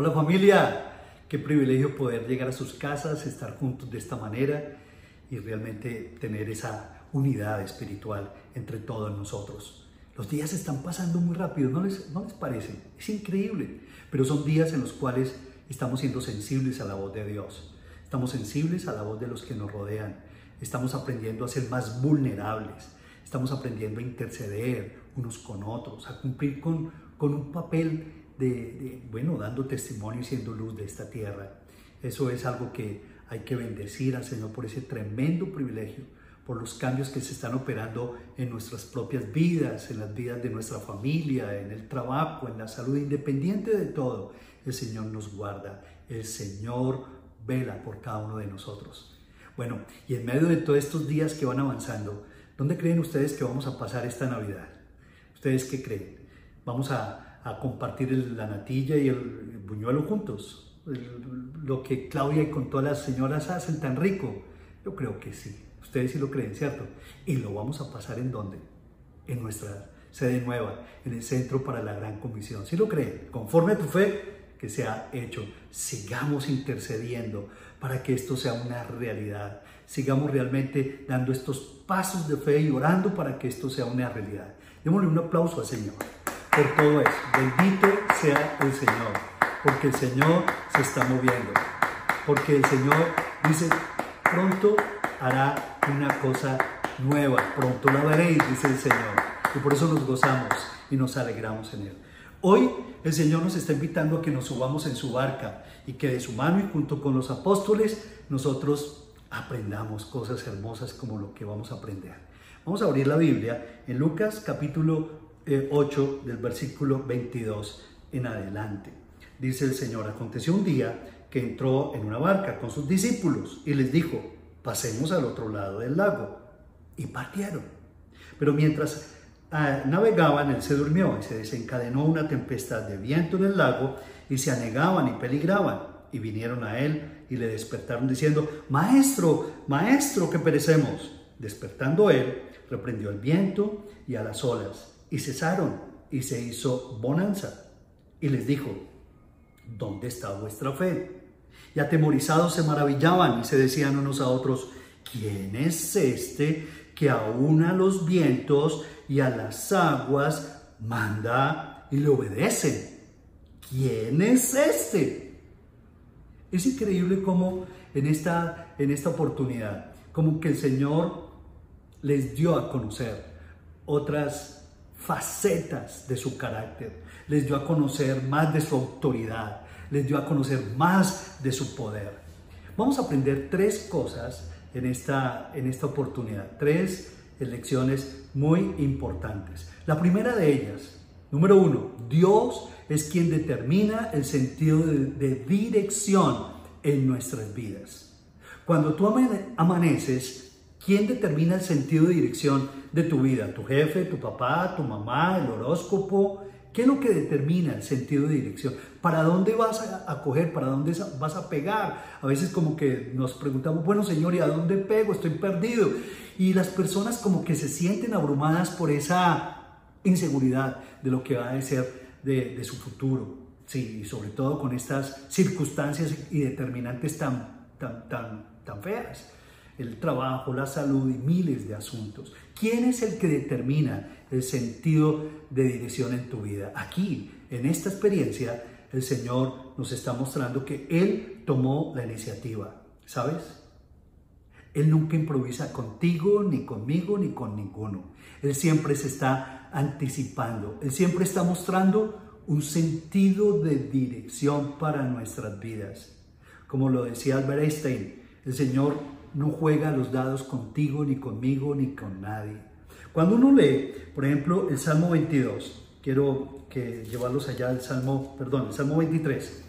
Hola familia, qué privilegio poder llegar a sus casas, estar juntos de esta manera y realmente tener esa unidad espiritual entre todos nosotros. Los días están pasando muy rápido, ¿no les, ¿no les parece? Es increíble, pero son días en los cuales estamos siendo sensibles a la voz de Dios, estamos sensibles a la voz de los que nos rodean, estamos aprendiendo a ser más vulnerables, estamos aprendiendo a interceder unos con otros, a cumplir con, con un papel de, bueno, dando testimonio y siendo luz de esta tierra. Eso es algo que hay que bendecir al Señor por ese tremendo privilegio, por los cambios que se están operando en nuestras propias vidas, en las vidas de nuestra familia, en el trabajo, en la salud, independiente de todo. El Señor nos guarda, el Señor vela por cada uno de nosotros. Bueno, y en medio de todos estos días que van avanzando, ¿dónde creen ustedes que vamos a pasar esta Navidad? ¿Ustedes qué creen? ¿Vamos a a compartir la natilla y el, buñuelo juntos. lo que Claudia y con todas las señoras hacen tan rico. Yo creo que sí. Ustedes sí lo creen, ¿cierto? Y lo vamos a pasar en dónde? En nuestra sede nueva, en el Centro para la Gran Comisión. ¿Sí lo creen? Conforme a tu fe, que se ha hecho. Sigamos intercediendo para que esto sea una realidad. Sigamos realmente dando estos pasos de fe y orando para que esto sea una realidad. Démosle un aplauso al Señor por todo eso. Bendito sea el Señor, porque el Señor se está moviendo, porque el Señor dice, pronto hará una cosa nueva, pronto la veréis, dice el Señor. Y por eso nos gozamos y nos alegramos en Él. Hoy el Señor nos está invitando a que nos subamos en su barca y que de su mano y junto con los apóstoles nosotros aprendamos cosas hermosas como lo que vamos a aprender. Vamos a abrir la Biblia en Lucas capítulo 8 del versículo 22 en adelante. Dice el Señor, aconteció un día que entró en una barca con sus discípulos y les dijo, pasemos al otro lado del lago. Y partieron. Pero mientras ah, navegaban, él se durmió y se desencadenó una tempestad de viento en el lago y se anegaban y peligraban. Y vinieron a él y le despertaron diciendo, Maestro, Maestro, que perecemos. Despertando él, reprendió el viento y a las olas y cesaron y se hizo bonanza. Y les dijo, ¿dónde está vuestra fe? Y atemorizados se maravillaban y se decían unos a otros, ¿quién es este que aún a los vientos y a las aguas manda y le obedece? ¿Quién es este? Es increíble cómo en esta, en esta oportunidad, como que el Señor les dio a conocer otras facetas de su carácter, les dio a conocer más de su autoridad, les dio a conocer más de su poder. Vamos a aprender tres cosas en esta, en esta oportunidad, tres lecciones muy importantes. La primera de ellas, número uno, Dios es quien determina el sentido de, de dirección en nuestras vidas. Cuando tú amaneces, ¿Quién determina el sentido de dirección de tu vida? ¿Tu jefe, tu papá, tu mamá, el horóscopo? ¿Qué es lo que determina el sentido de dirección? ¿Para dónde vas a, coger? ¿Para dónde vas a pegar? A veces como que nos preguntamos, bueno Señor, ¿y a dónde pego? Estoy perdido. Y las personas como que se sienten abrumadas por esa inseguridad de lo que va a ser de, de su futuro. Sí, y sobre todo con estas circunstancias y determinantes tan, tan, tan, tan feas el trabajo, la salud y miles de asuntos. ¿Quién es el que determina el sentido de dirección en tu vida? Aquí, en esta experiencia, el Señor nos está mostrando que Él tomó la iniciativa. ¿Sabes? Él nunca improvisa contigo, ni conmigo, ni con ninguno. Él siempre se está anticipando. Él siempre está mostrando un sentido de dirección para nuestras vidas. Como lo decía Albert Einstein, el Señor no juega los dados contigo, ni conmigo, ni con nadie. Cuando uno lee, por ejemplo, el Salmo 22, quiero que llevarlos allá al Salmo, perdón, el Salmo 23.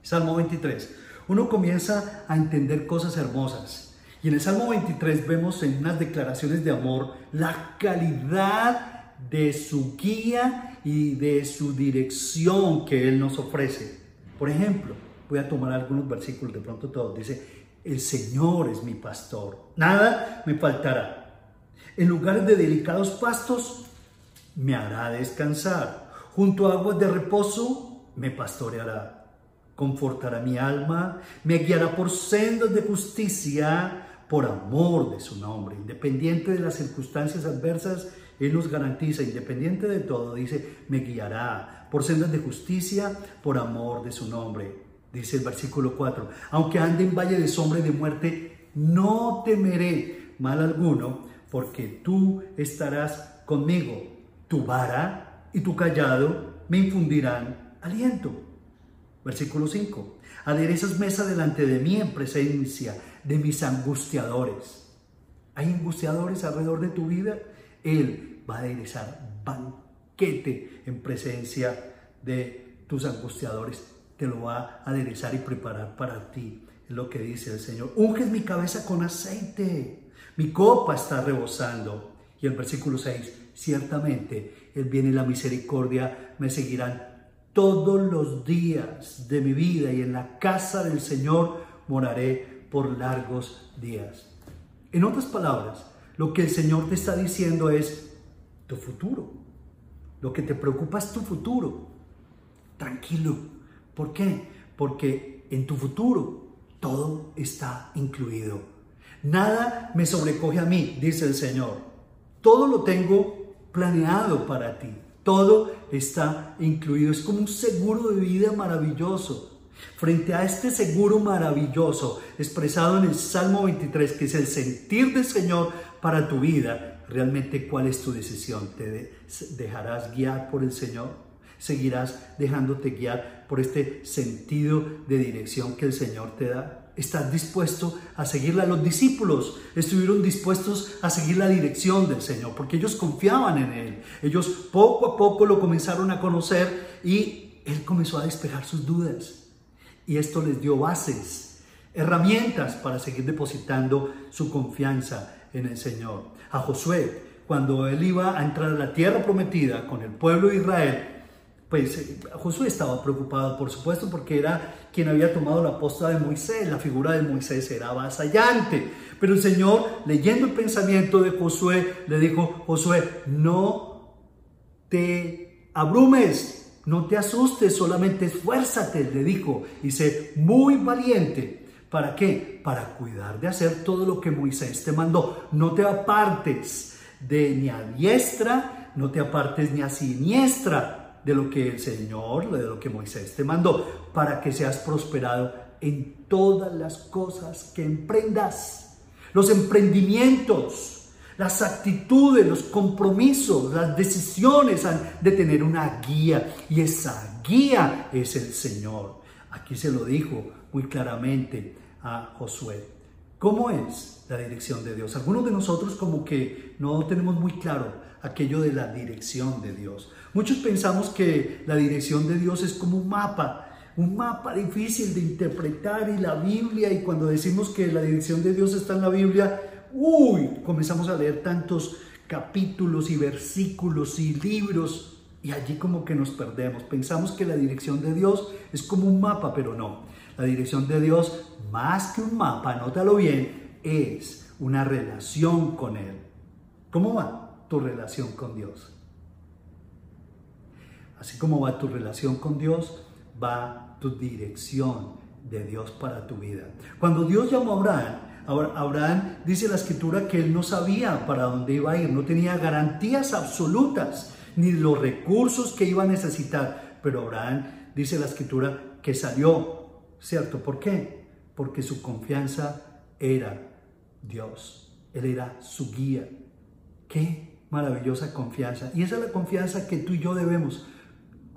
Salmo 23. Uno comienza a entender cosas hermosas. Y en el Salmo 23 vemos en unas declaraciones de amor la calidad de su guía y de su dirección que Él nos ofrece. Por ejemplo, voy a tomar algunos versículos, de pronto todos. Dice, el Señor es mi pastor, nada me faltará. En lugares de delicados pastos me hará descansar. Junto a aguas de reposo me pastoreará. confortará mi alma, me guiará por sendas de justicia, por amor de su nombre. Independiente de las circunstancias adversas, Él nos garantiza, independiente de todo, dice, me guiará por sendas de justicia, por amor de su nombre. Dice el versículo 4, aunque ande en valle de sombra y de muerte, no temeré mal alguno, porque tú estarás conmigo. Tu vara y tu callado me infundirán aliento. Versículo 5. Aderezas mesa delante de mí en presencia de mis angustiadores. ¿Hay angustiadores alrededor de tu vida? Él va a aderezar banquete en presencia de tus angustiadores. Te lo va a aderezar y preparar para ti. Es lo que dice el Señor. Unges mi cabeza con aceite. Mi copa está rebosando. Y el versículo 6. Ciertamente el bien y la misericordia me seguirán todos los días de mi vida y en la casa del Señor moraré por largos días. En otras palabras, lo que el Señor te está diciendo es tu futuro. Lo que te preocupa es tu futuro. Tranquilo. ¿Por qué? Porque en tu futuro todo está incluido. Nada me sobrecoge a mí, dice el Señor. Todo lo tengo planeado para ti. Todo está incluido. Es como un seguro de vida maravilloso. Frente a este seguro maravilloso expresado en el Salmo 23, que es el sentir del Señor para tu vida, realmente cuál es tu decisión. ¿Te dejarás guiar por el Señor? ¿Seguirás dejándote guiar por este sentido de dirección que el Señor te da? ¿Estás dispuesto a seguirla? Los discípulos estuvieron dispuestos a seguir la dirección del Señor porque ellos confiaban en Él. Ellos poco a poco lo comenzaron a conocer y Él comenzó a despejar sus dudas. Y esto les dio bases, herramientas para seguir depositando su confianza en el Señor. A Josué, cuando él iba a entrar a la tierra prometida con el pueblo de Israel, pues eh, Josué estaba preocupado, por supuesto, porque era quien había tomado la posta de Moisés. La figura de Moisés era avasallante. Pero el Señor, leyendo el pensamiento de Josué, le dijo, Josué, no te abrumes, no te asustes, solamente esfuérzate, le dijo, y sé muy valiente. ¿Para qué? Para cuidar de hacer todo lo que Moisés te mandó. No te apartes de ni a diestra, no te apartes ni a siniestra de lo que el Señor, de lo que Moisés te mandó, para que seas prosperado en todas las cosas que emprendas. Los emprendimientos, las actitudes, los compromisos, las decisiones han de tener una guía y esa guía es el Señor. Aquí se lo dijo muy claramente a Josué. ¿Cómo es la dirección de Dios? Algunos de nosotros como que no tenemos muy claro aquello de la dirección de Dios. Muchos pensamos que la dirección de Dios es como un mapa, un mapa difícil de interpretar y la Biblia, y cuando decimos que la dirección de Dios está en la Biblia, uy, comenzamos a leer tantos capítulos y versículos y libros y allí como que nos perdemos. Pensamos que la dirección de Dios es como un mapa, pero no. La dirección de Dios, más que un mapa, anótalo bien, es una relación con Él. ¿Cómo va tu relación con Dios? Así como va tu relación con Dios, va tu dirección de Dios para tu vida. Cuando Dios llamó a Abraham, Abraham dice la escritura que él no sabía para dónde iba a ir, no tenía garantías absolutas ni los recursos que iba a necesitar, pero Abraham dice la escritura que salió ¿Cierto? ¿Por qué? Porque su confianza era Dios. Él era su guía. Qué maravillosa confianza. Y esa es la confianza que tú y yo debemos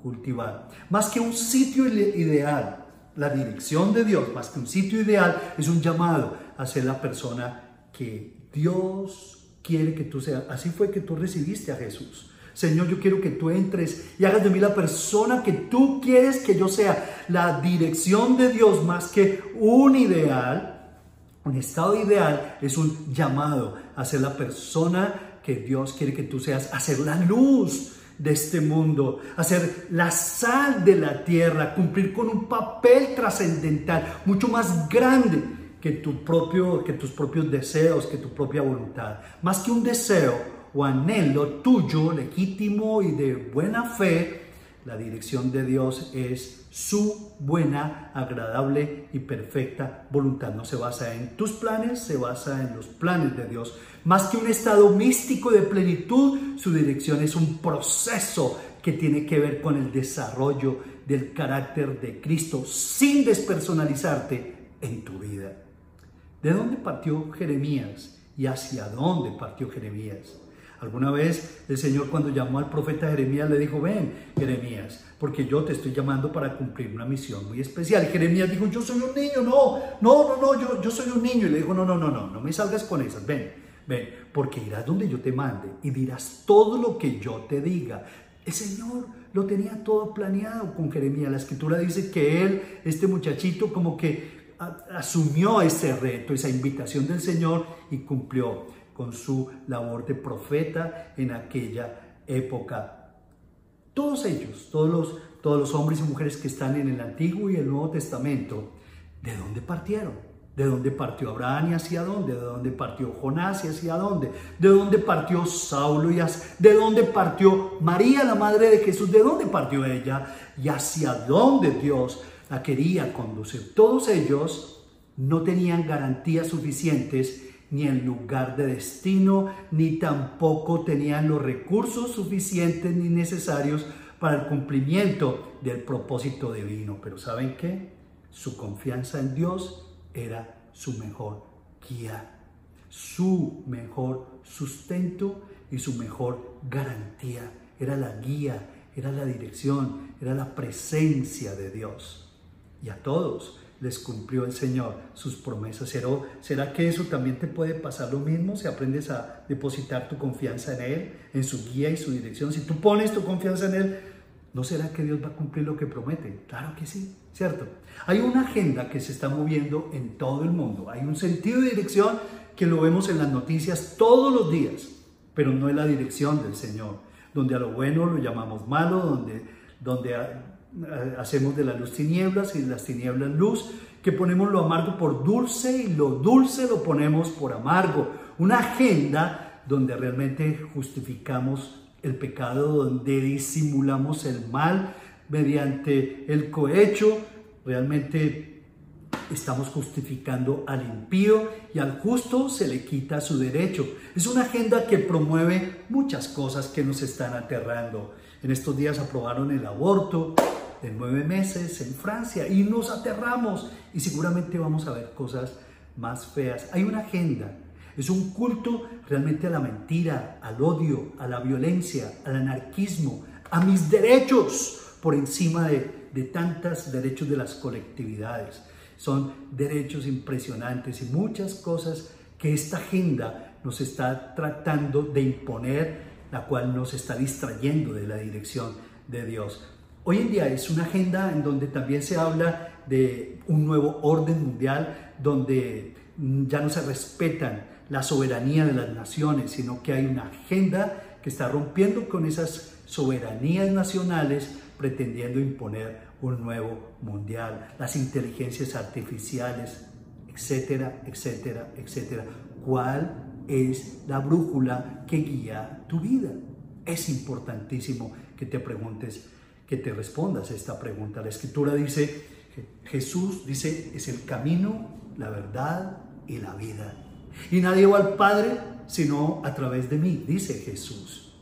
cultivar. Más que un sitio ideal, la dirección de Dios, más que un sitio ideal, es un llamado a ser la persona que Dios quiere que tú seas. Así fue que tú recibiste a Jesús. Señor, yo quiero que tú entres y hagas de mí la persona que tú quieres que yo sea. La dirección de Dios más que un ideal, un estado ideal, es un llamado a ser la persona que Dios quiere que tú seas, a ser la luz de este mundo, a ser la sal de la tierra, cumplir con un papel trascendental mucho más grande que, tu propio, que tus propios deseos, que tu propia voluntad. Más que un deseo, o anhelo tuyo, legítimo y de buena fe, La dirección de Dios es su buena, agradable y perfecta voluntad. No se basa en tus planes, se basa en los planes de Dios. Más que un estado místico de plenitud, su dirección es un proceso que tiene que ver con el desarrollo del carácter de Cristo sin despersonalizarte en tu vida. ¿De dónde partió Jeremías y hacia dónde partió Jeremías? Alguna vez el Señor cuando llamó al profeta Jeremías le dijo, ven Jeremías, porque yo te estoy llamando para cumplir una misión muy especial. Jeremías dijo, yo soy un niño, no, no, no, no, yo, yo soy un niño. Y le dijo, no, no, no, no, no me salgas con esas, ven, ven, porque irás donde yo te mande y dirás todo lo que yo te diga. El Señor lo tenía todo planeado con Jeremías. La escritura dice que él, este muchachito, como que asumió ese reto, esa invitación del Señor y cumplió con su labor de profeta en aquella época. Todos ellos, todos los, todos los hombres y mujeres que están en el Antiguo y el Nuevo Testamento, ¿de dónde partieron? ¿De dónde partió Abraham y hacia dónde? ¿De dónde partió Jonás y hacia dónde? ¿De dónde partió Saulo y hacia, de dónde partió María, la madre de Jesús? ¿De dónde partió ella? ¿Y hacia dónde Dios la quería conducir? Todos ellos no tenían garantías suficientes ni el lugar de destino, ni tampoco tenían los recursos suficientes ni necesarios para el cumplimiento del propósito divino. Pero ¿saben qué? Su confianza en Dios era su mejor guía, su mejor sustento y su mejor garantía. Era la guía, era la dirección, era la presencia de Dios. Y a todos les cumplió el Señor sus promesas. ¿Será que eso también te puede pasar lo mismo si aprendes a depositar tu confianza en Él, en su guía y su dirección? Si tú pones tu confianza en Él, ¿no será que Dios va a cumplir lo que promete? Claro que sí, ¿cierto? Hay una agenda que se está moviendo en todo el mundo. Hay un sentido de dirección que lo vemos en las noticias todos los días, pero no es la dirección del Señor, donde a lo bueno lo llamamos malo, donde, donde hacemos de la luz tinieblas y de las tinieblas luz, que ponemos lo amargo por dulce y lo dulce lo ponemos por amargo. Una agenda donde realmente justificamos el pecado, donde disimulamos el mal mediante el cohecho, realmente estamos justificando al impío y al justo se le quita su derecho. Es una agenda que promueve muchas cosas que nos están aterrando. En estos días aprobaron el aborto, de nueve meses en Francia y nos aterramos y seguramente vamos a ver cosas más feas. Hay una agenda, es un culto realmente a la mentira, al odio, a la violencia, al anarquismo, a mis derechos por encima de, de tantos derechos de las colectividades. Son derechos impresionantes y muchas cosas que esta agenda nos está tratando de imponer, la cual nos está distrayendo de la dirección de Dios. Hoy en día es una agenda en donde también se habla de un nuevo orden mundial, donde ya no se respetan la soberanía de las naciones, sino que hay una agenda que está rompiendo con esas soberanías nacionales, pretendiendo imponer un nuevo mundial, las inteligencias artificiales, etcétera, etcétera, etcétera. ¿Cuál es la brújula que guía tu vida? Es importantísimo que te preguntes que te respondas esta pregunta. La escritura dice, Jesús dice, es el camino, la verdad y la vida. Y nadie va al Padre sino a través de mí, dice Jesús.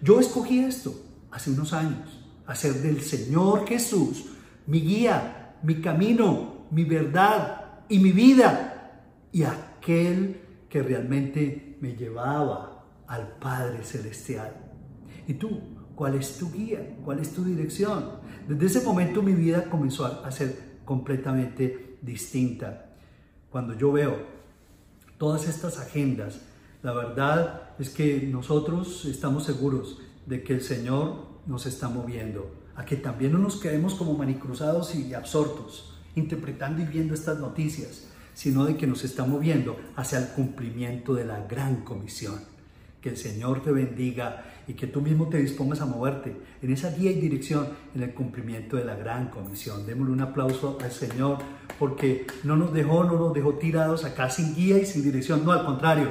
Yo escogí esto hace unos años, hacer del Señor Jesús mi guía, mi camino, mi verdad y mi vida. Y aquel que realmente me llevaba al Padre Celestial. ¿Y tú? ¿Cuál es tu guía? ¿Cuál es tu dirección? Desde ese momento mi vida comenzó a ser completamente distinta. Cuando yo veo todas estas agendas, la verdad es que nosotros estamos seguros de que el Señor nos está moviendo a que también no nos quedemos como manicruzados y absortos, interpretando y viendo estas noticias, sino de que nos está moviendo hacia el cumplimiento de la gran comisión. Que el Señor te bendiga y que tú mismo te dispongas a moverte en esa guía y dirección en el cumplimiento de la gran comisión. Démosle un aplauso al Señor porque no nos dejó, no nos dejó tirados acá sin guía y sin dirección. No, al contrario.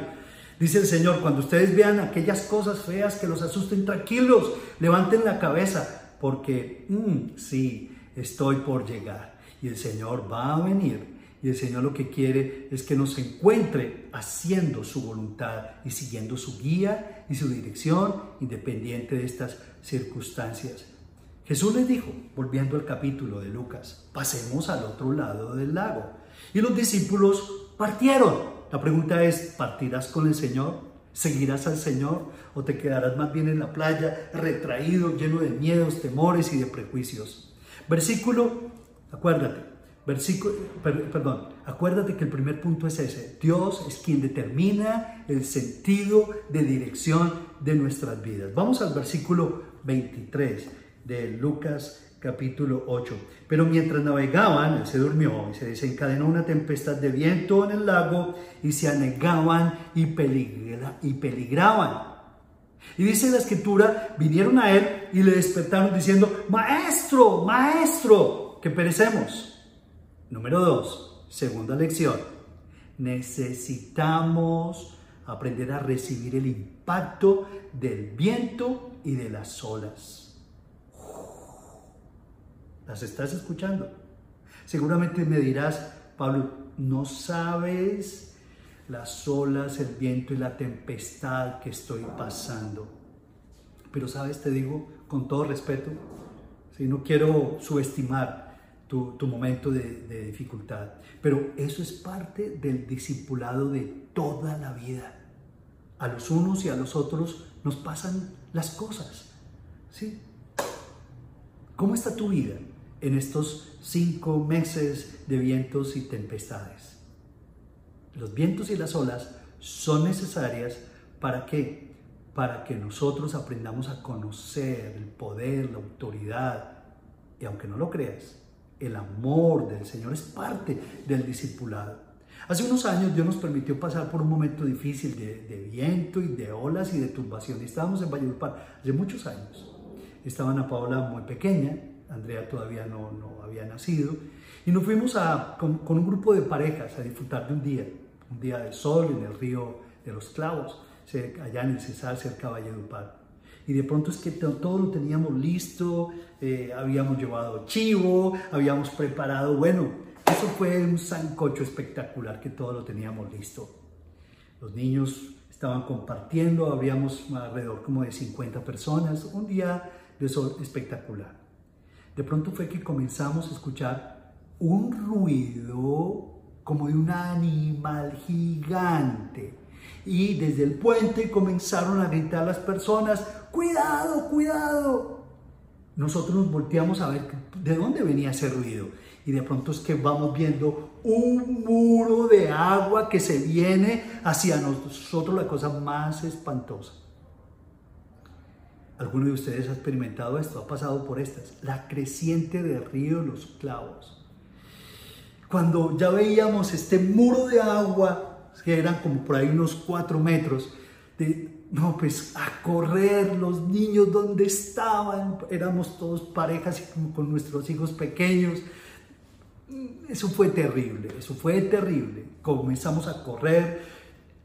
Dice el Señor, cuando ustedes vean aquellas cosas feas que los asusten, tranquilos, levanten la cabeza, porque mm, sí, estoy por llegar y el Señor va a venir y el Señor lo que quiere es que nos encuentre haciendo su voluntad y siguiendo su guía y su dirección independiente de estas circunstancias. Jesús les dijo, volviendo al capítulo de Lucas, pasemos al otro lado del lago. Y los discípulos partieron. La pregunta es, ¿partirás con el Señor? ¿Seguirás al Señor? ¿O te quedarás más bien en la playa, retraído, lleno de miedos, temores y de prejuicios? Versículo, acuérdate, versículo, perdón, acuérdate que el primer punto es ese. Dios es quien determina el sentido de dirección de nuestras vidas. Vamos al versículo 23 de Lucas capítulo 8. Pero mientras navegaban, él se durmió y se desencadenó una tempestad de viento en el lago y se anegaban y, y peligraban. Y dice la escritura, vinieron a él y le despertaron diciendo, maestro, maestro, que perecemos. Número dos, segunda lección, necesitamos aprender a recibir el impacto del viento y de las olas. ¿Las estás escuchando? Seguramente me dirás, Pablo, no sabes las olas, el viento y la tempestad que estoy pasando. Pero sabes, te digo con todo respeto, si no quiero subestimar tu, momento de, de dificultad, pero eso es parte del discipulado de toda la vida. A los unos y a los otros nos pasan las cosas. ¿Sí? ¿Cómo está tu vida? en estos cinco meses de vientos y tempestades. Los vientos y las olas son necesarias para qué? Para que nosotros aprendamos a conocer el poder, la autoridad y aunque no lo creas, el amor del Señor es parte del discipulado. Hace unos años Dios nos permitió pasar por un momento difícil de, viento y de olas y de turbación. Estábamos en Valledupar hace muchos años. Estaba Ana Paola muy pequeña, Andrea todavía no, no había nacido, y nos fuimos a, con, un grupo de parejas a disfrutar de un día, un día de sol en el río de los Clavos, allá en el Cesar, cerca de Valledupar. Y de pronto es que todo lo teníamos listo, eh, habíamos llevado chivo, habíamos preparado, bueno, eso fue un sancocho espectacular que todo lo teníamos listo. Los niños estaban compartiendo, habíamos alrededor como de 50 personas, un día de sol espectacular de pronto fue que comenzamos a escuchar un ruido como de un animal gigante. Y desde el puente comenzaron a gritar las personas, cuidado, cuidado. Nosotros nos volteamos a ver de dónde venía ese ruido. Y de pronto es que vamos viendo un muro de agua que se viene hacia nosotros, la cosa más espantosa. Alguno de ustedes ha experimentado esto, ha pasado por estas. La creciente del río Los Clavos. Cuando ya veíamos este muro de agua, que eran como por ahí unos cuatro metros, de, no, pues a correr los niños donde estaban, éramos todos parejas con nuestros hijos pequeños. Eso fue terrible, eso fue terrible. Comenzamos a correr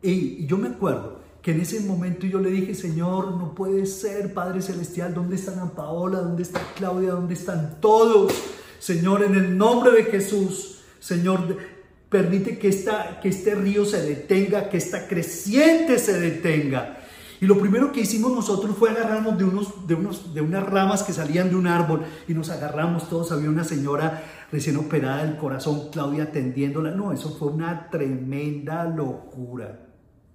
y yo me acuerdo que en ese momento yo le dije, Señor, no puede ser, Padre Celestial, ¿dónde está Ana Paola? ¿Dónde está Claudia? ¿Dónde están todos? Señor, en el nombre de Jesús, Señor, permite que, esta, que este río se detenga, que esta creciente se detenga. Y lo primero que hicimos nosotros fue agarrarnos de, unos, de, unos, de unas ramas que salían de un árbol y nos agarramos todos. Había una señora recién operada del corazón, Claudia atendiéndola. No, eso fue una tremenda locura.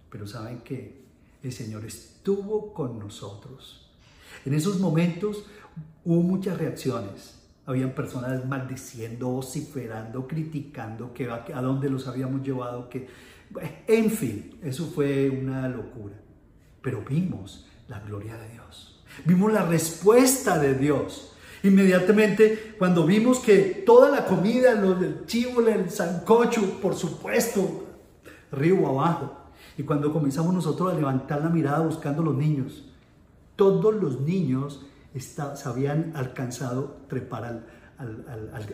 Pero ¿saben qué? El Señor estuvo con nosotros. En esos momentos hubo muchas reacciones. Habían personas maldiciendo, vociferando, criticando que a, dónde los habíamos llevado, que en fin, eso fue una locura. Pero vimos la gloria de Dios. Vimos la respuesta de Dios. Inmediatamente, cuando vimos que toda la comida, el chivo, el sancocho, por supuesto, río abajo, y cuando comenzamos nosotros a levantar la mirada buscando los niños, todos los niños se habían alcanzado trepar al,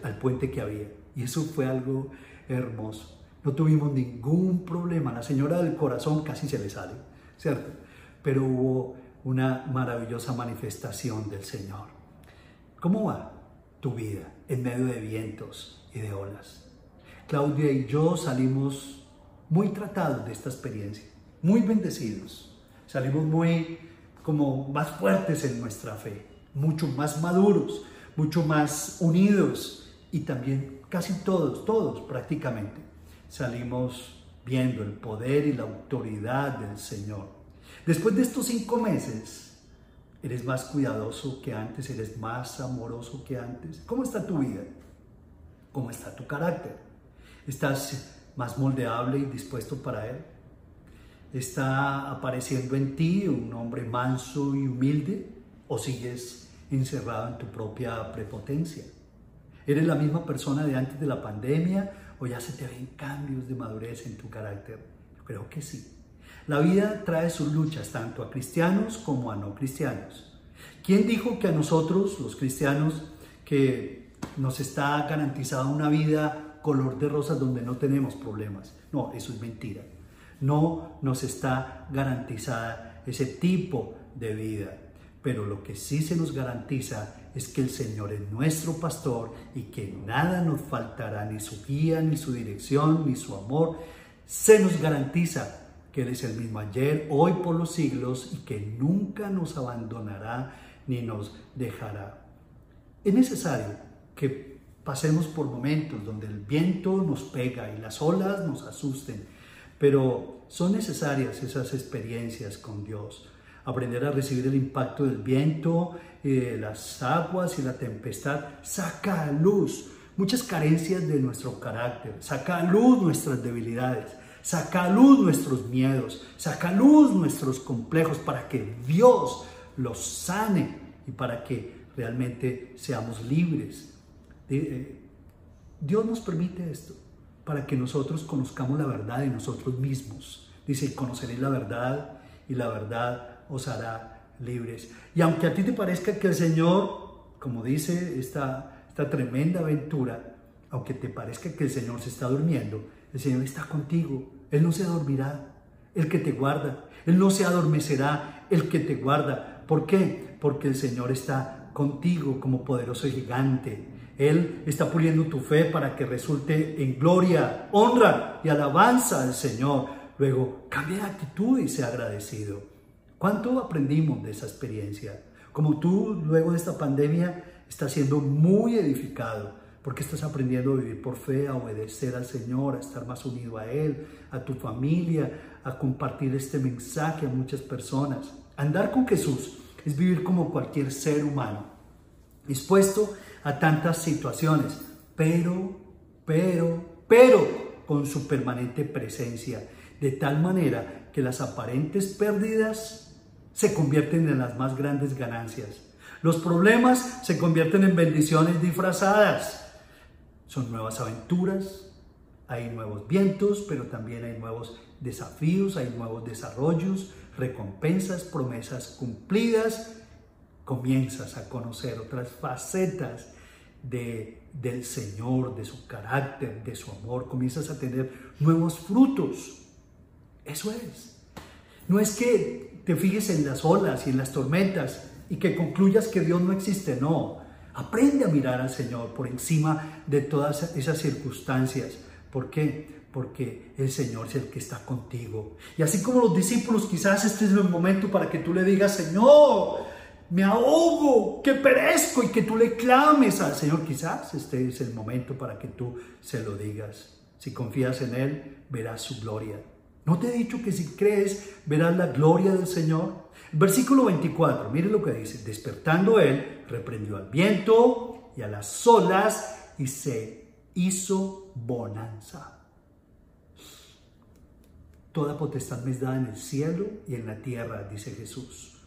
al, puente que había. Y eso fue algo hermoso. No tuvimos ningún problema. La señora del corazón casi se le sale, ¿cierto? Pero hubo una maravillosa manifestación del Señor. ¿Cómo va tu vida en medio de vientos y de olas? Claudia y yo salimos muy tratados de esta experiencia, muy bendecidos. Salimos muy como más fuertes en nuestra fe, mucho más maduros, mucho más unidos y también casi todos, todos prácticamente, salimos viendo el poder y la autoridad del Señor. Después de estos cinco meses, eres más cuidadoso que antes, eres más amoroso que antes. ¿Cómo está tu vida? ¿Cómo está tu carácter? ¿Estás más moldeable y dispuesto para Él? ¿Está apareciendo en ti un hombre manso y humilde? ¿O sigues encerrado en tu propia prepotencia? ¿Eres la misma persona de antes de la pandemia o ya se te ven cambios de madurez en tu carácter? Creo que sí. La vida trae sus luchas tanto a cristianos como a no cristianos. ¿Quién dijo que a nosotros, los cristianos, que nos está garantizada una vida color de rosas donde no tenemos problemas? No, eso es mentira. No nos está garantizada ese tipo de vida. Pero lo que sí se nos garantiza es que el Señor es nuestro pastor y que nada nos faltará, ni su guía, ni su dirección, ni su amor. Se nos garantiza que Él es el mismo ayer, hoy, por los siglos y que nunca nos abandonará ni nos dejará. Es necesario que pasemos por momentos donde el viento nos pega y las olas nos asusten, pero son necesarias esas experiencias con Dios aprender a recibir el impacto del viento, eh, las aguas y la tempestad, saca a luz muchas carencias de nuestro carácter, saca a luz nuestras debilidades, saca a luz nuestros miedos, saca a luz nuestros complejos para que Dios los sane y para que realmente seamos libres. Eh, Dios nos permite esto para que nosotros conozcamos la verdad de nosotros mismos. Dice, conoceréis la verdad y la verdad os hará libres. Y aunque a ti te parezca que el Señor, como dice esta, esta tremenda aventura, aunque te parezca que el Señor se está durmiendo, el Señor está contigo. Él no se dormirá, el que te guarda. Él no se adormecerá, el que te guarda. ¿Por qué? Porque el Señor está contigo como poderoso gigante. Él está puliendo tu fe para que resulte en gloria, honra y alabanza al Señor. Luego, cambia de actitud y sea agradecido. ¿Cuánto aprendimos de esa experiencia? Como tú, luego de esta pandemia, estás siendo muy edificado, porque estás aprendiendo a vivir por fe, a obedecer al Señor, a estar más unido a Él, a tu familia, a compartir este mensaje a muchas personas. Andar con Jesús es vivir como cualquier ser humano, dispuesto a tantas situaciones, pero, pero, pero con su permanente presencia, de tal manera que las aparentes pérdidas se convierten en las más grandes ganancias. Los problemas se convierten en bendiciones disfrazadas. Son nuevas aventuras, hay nuevos vientos, pero también hay nuevos desafíos, hay nuevos desarrollos, recompensas, promesas cumplidas. Comienzas a conocer otras facetas de, del Señor, de su carácter, de su amor. Comienzas a tener nuevos frutos. Eso es. No es que te fijes en las olas y en las tormentas y que concluyas que Dios no existe, no. Aprende a mirar al Señor por encima de todas esas circunstancias. ¿Por qué? Porque el Señor es el que está contigo. Y así como los discípulos, quizás este es el momento para que tú le digas, Señor, me ahogo, que perezco y que tú le clames al Señor. Quizás este es el momento para que tú se lo digas. Si confías en Él, verás su gloria. ¿No te he dicho que si crees verás la gloria del Señor? Versículo 24, mire lo que dice. Despertando él, reprendió al viento y a las olas y se hizo bonanza. Toda potestad me es dada en el cielo y en la tierra, dice Jesús.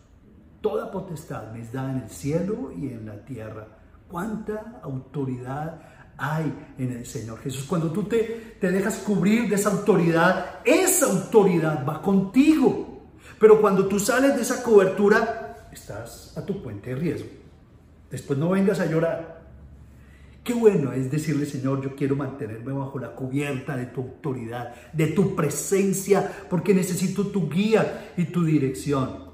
Toda potestad me es dada en el cielo y en la tierra. ¿Cuánta autoridad hay en el Señor Jesús. Cuando tú te, te dejas cubrir de esa autoridad, esa autoridad va contigo. Pero cuando tú sales de esa cobertura, estás a tu puente de riesgo. Después no vengas a llorar. Qué bueno es decirle, Señor, yo quiero mantenerme bajo la cubierta de tu autoridad, de tu presencia, porque necesito tu guía y tu dirección.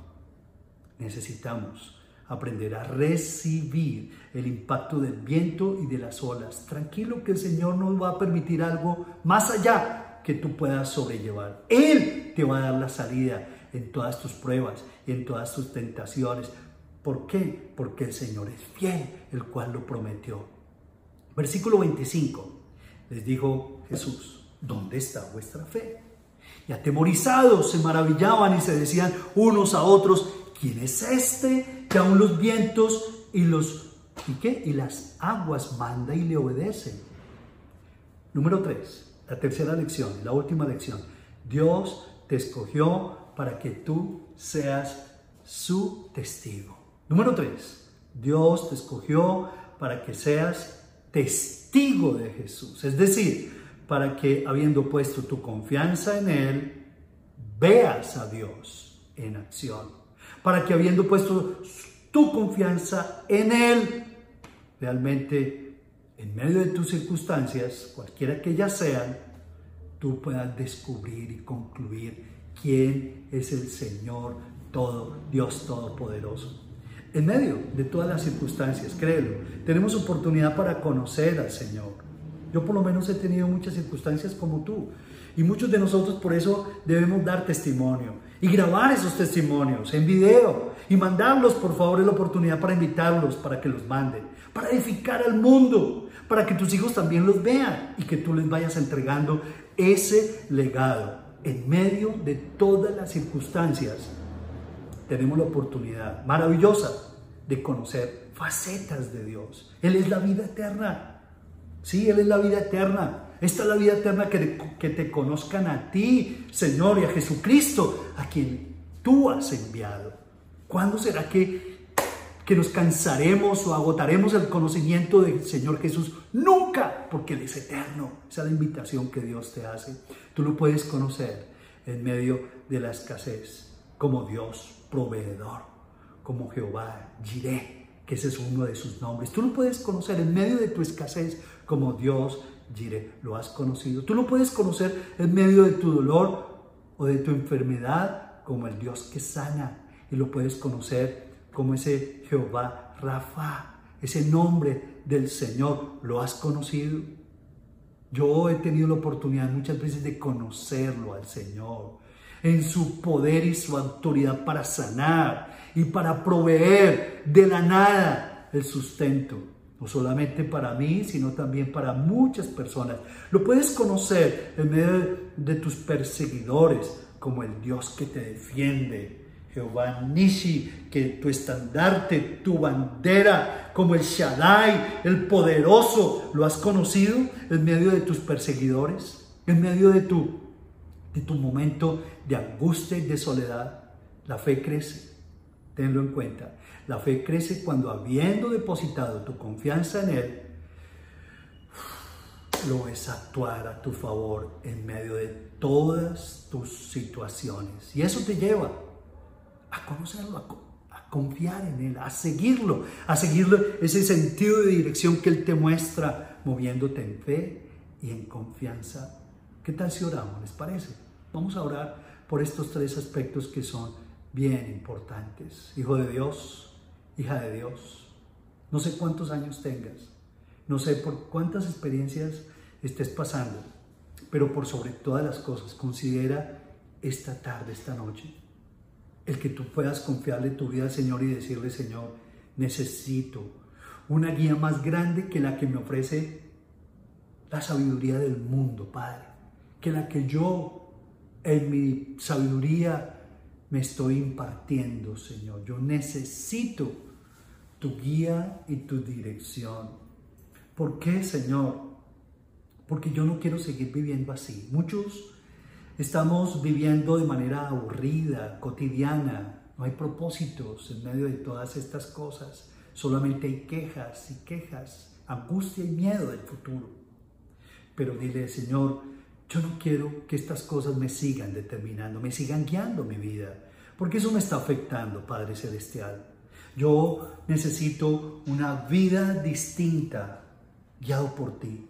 Necesitamos aprender a recibir el impacto del viento y de las olas. Tranquilo que el Señor nos va a permitir algo más allá que tú puedas sobrellevar. Él te va a dar la salida en todas tus pruebas y en todas tus tentaciones. ¿Por qué? Porque el Señor es fiel, el cual lo prometió. Versículo 25. Les dijo Jesús, ¿dónde está vuestra fe? Y atemorizados se maravillaban y se decían unos a otros, ¿quién es este que aún los vientos y los ¿y qué? y las aguas manda y le obedecen? Número 3, la tercera lección, la última lección. Dios te escogió para que tú seas su testigo. Número 3, Dios te escogió para que seas testigo de Jesús. Es decir, para que habiendo puesto tu confianza en Él, veas a Dios en acción. Para que habiendo puesto tu confianza en Él, realmente en medio de tus circunstancias, cualquiera que ellas sean, tú puedas descubrir y concluir quién es el Señor todo, Dios Todopoderoso. En medio de todas las circunstancias, créelo, tenemos oportunidad para conocer al Señor yo por lo menos he tenido muchas circunstancias como tú. Y muchos de nosotros por eso debemos dar testimonio y grabar esos testimonios en video y mandarlos, por favor, es la oportunidad para invitarlos, para que los manden, para edificar al mundo, para que tus hijos también los vean y que tú les vayas entregando ese legado en medio de todas las circunstancias. Tenemos la oportunidad maravillosa de conocer facetas de Dios. Él es la vida eterna. Sí, Él es la vida eterna. Esta es la vida eterna que, te conozcan a ti, Señor, y a Jesucristo, a quien tú has enviado. ¿Cuándo será que, que nos cansaremos o agotaremos el conocimiento del Señor Jesús? Nunca, porque Él es eterno. Esa es la invitación que Dios te hace. Tú lo puedes conocer en medio de la escasez, como Dios proveedor, como Jehová Jireh, que ese es uno de sus nombres. Tú lo puedes conocer en medio de tu escasez como Dios Lo has conocido. Tú lo puedes conocer en medio de tu dolor o de tu enfermedad como el Dios que sana. Y lo puedes conocer como ese Jehová Rafa, ese nombre del Señor. ¿Lo has conocido? Yo he tenido la oportunidad muchas veces de conocerlo al Señor en su poder y su autoridad para sanar y para proveer de la nada el sustento no solamente para mí, sino también para muchas personas. Lo puedes conocer en medio de tus perseguidores, como el Dios que te defiende, Jehová Nishi, que tu estandarte, tu bandera, como el Shaddai, el poderoso, ¿lo has conocido en medio de tus perseguidores? En medio de tu, de tu momento de angustia y de soledad, la fe crece. Tenlo en cuenta. La fe crece cuando habiendo depositado tu confianza en Él, lo ves actuar a tu favor en medio de todas tus situaciones. Y eso te lleva a conocerlo, a, confiar en Él, a seguirlo, a seguirlo ese sentido de dirección que Él te muestra, moviéndote en fe y en confianza. ¿Qué tal si oramos? ¿Les parece? Vamos a orar por estos tres aspectos que son bien importantes. Hijo de Dios, hija de Dios. No sé cuántos años tengas, no sé por cuántas experiencias estés pasando, pero por sobre todas las cosas, considera esta tarde, esta noche, el que tú puedas confiarle tu vida al Señor y decirle, Señor, necesito una guía más grande que la que me ofrece la sabiduría del mundo, Padre, que la que yo en mi sabiduría me estoy impartiendo, Señor. Yo necesito tu guía y tu dirección. ¿Por qué, Señor? Porque yo no quiero seguir viviendo así. Muchos estamos viviendo de manera aburrida, cotidiana. No hay propósitos en medio de todas estas cosas. Solamente hay quejas y quejas, angustia y miedo del futuro. Pero dile, Señor, yo no quiero que estas cosas me sigan determinando, me sigan guiando mi vida, porque eso me está afectando, Padre Celestial. Yo necesito una vida distinta, guiado por ti.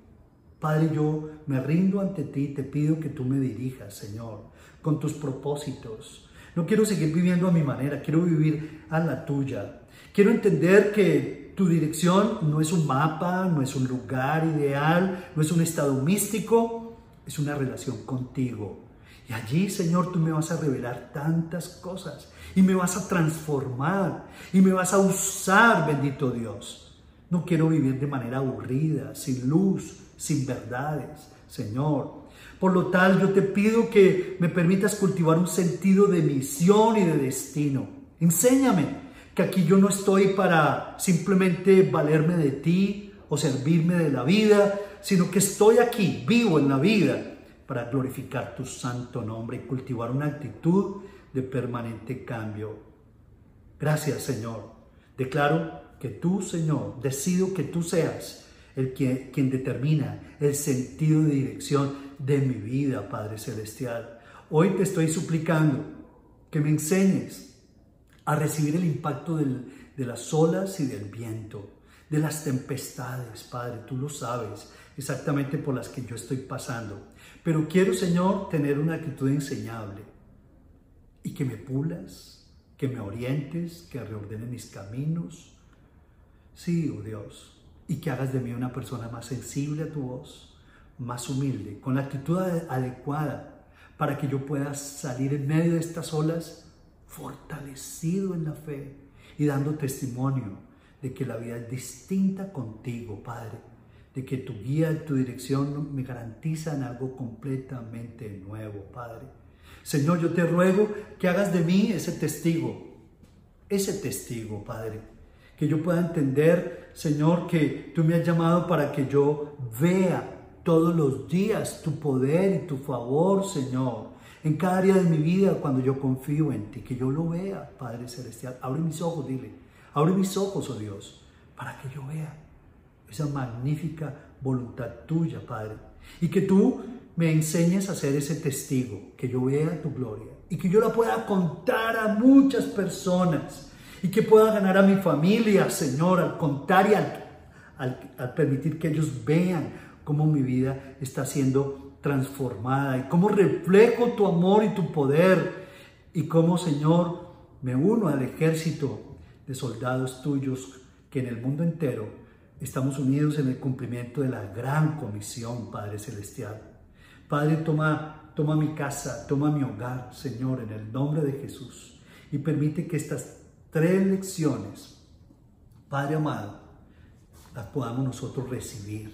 Padre, yo me rindo ante ti te pido que tú me dirijas, Señor, con tus propósitos. No quiero seguir viviendo a mi manera, quiero vivir a la tuya. Quiero entender que tu dirección no es un mapa, no es un lugar ideal, no es un estado místico, es una relación contigo. Y allí, Señor, tú me vas a revelar tantas cosas y me vas a transformar y me vas a usar, bendito Dios. No quiero vivir de manera aburrida, sin luz, sin verdades, Señor. Por lo tal, yo te pido que me permitas cultivar un sentido de misión y de destino. Enséñame que aquí yo no estoy para simplemente valerme de ti o servirme de la vida, sino que estoy aquí, vivo en la vida, para glorificar tu santo nombre y cultivar una actitud de permanente cambio. Gracias, Señor. Declaro que tú, Señor, decido que tú seas el que, quien determina el sentido de dirección de mi vida, Padre Celestial. Hoy te estoy suplicando que me enseñes a recibir el impacto de las olas y del viento, de las tempestades, Padre, tú lo sabes exactamente por las que yo estoy pasando. Pero quiero, Señor, tener una actitud enseñable y que me pulas, que me orientes, que reordenes mis caminos. Sí, oh Dios, y que hagas de mí una persona más sensible a tu voz, más humilde, con la actitud adecuada para que yo pueda salir en medio de estas olas fortalecido en la fe y dando testimonio de que la vida es distinta contigo, Padre, de que tu guía y tu dirección me garantizan algo completamente nuevo, Padre. Señor, yo te ruego que hagas de mí ese testigo, ese testigo, Padre, que yo pueda entender, Señor, que tú me has llamado para que yo vea todos los días tu poder y tu favor, Señor, en cada área de mi vida cuando yo confío en ti, que yo lo vea, Padre Celestial. Abre mis ojos, dile, abre mis ojos, oh Dios, para que yo vea esa magnífica voluntad tuya, Padre. Y que tú me enseñes a ser ese testigo, que yo vea tu gloria y que yo la pueda contar a muchas personas y que pueda ganar a mi familia, Señor, al contar y al, permitir que ellos vean cómo mi vida está siendo transformada y cómo reflejo tu amor y tu poder y cómo, Señor, me uno al ejército de soldados tuyos que en el mundo entero estamos unidos en el cumplimiento de la gran comisión, Padre Celestial. Padre, toma, toma mi casa, toma mi hogar, Señor, en el nombre de Jesús, y permite que estas tres lecciones, Padre amado, las podamos nosotros recibir,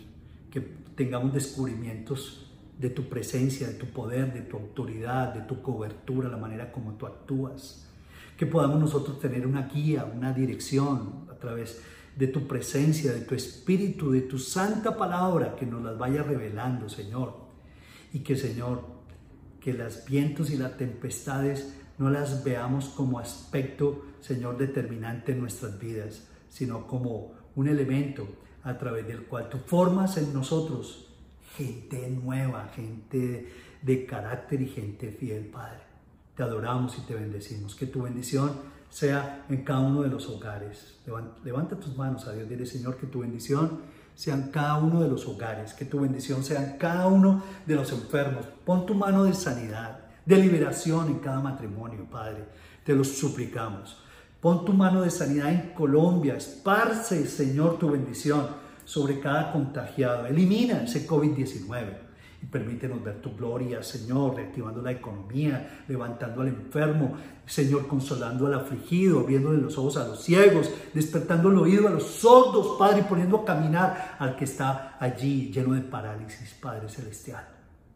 que tengamos descubrimientos de tu presencia, de tu poder, de tu autoridad, de tu cobertura, la manera como tú actúas, que podamos nosotros tener una guía, una dirección a través de tu presencia, de tu espíritu, de tu santa palabra, que nos las vaya revelando, Señor. Y que, Señor, que los vientos y las tempestades no las veamos como aspecto, Señor, determinante en nuestras vidas, sino como un elemento a través del cual tú formas en nosotros gente nueva, gente de carácter y gente fiel, Padre. Te adoramos y te bendecimos. Que tu bendición sea en cada uno de los hogares. Levanta, tus manos a Dios. Dile, Señor, que tu bendición sea en cada uno de los hogares. Que tu bendición sea en cada uno de los enfermos. Pon tu mano de sanidad de liberación en cada matrimonio, Padre. Te lo suplicamos. Pon tu mano de sanidad en Colombia. Esparce, Señor, tu bendición sobre cada contagiado. Elimina ese COVID-19 y permítenos ver tu gloria, Señor, reactivando la economía, levantando al enfermo, Señor, consolando al afligido, viéndole los ojos a los ciegos, despertando el oído a los sordos, Padre, y poniendo a caminar al que está allí lleno de parálisis, Padre Celestial.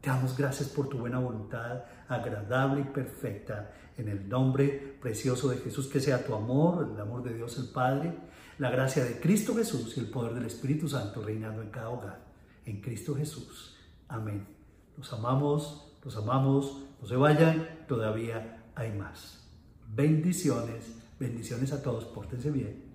Te damos gracias por tu buena voluntad, agradable y perfecta, en el nombre precioso de Jesús, que sea tu amor, el amor de Dios el Padre, la gracia de Cristo Jesús y el poder del Espíritu Santo reinando en cada hogar. En Cristo Jesús. Amén. Los amamos, los amamos, no se vayan, todavía hay más. Bendiciones, bendiciones a todos, pórtense bien.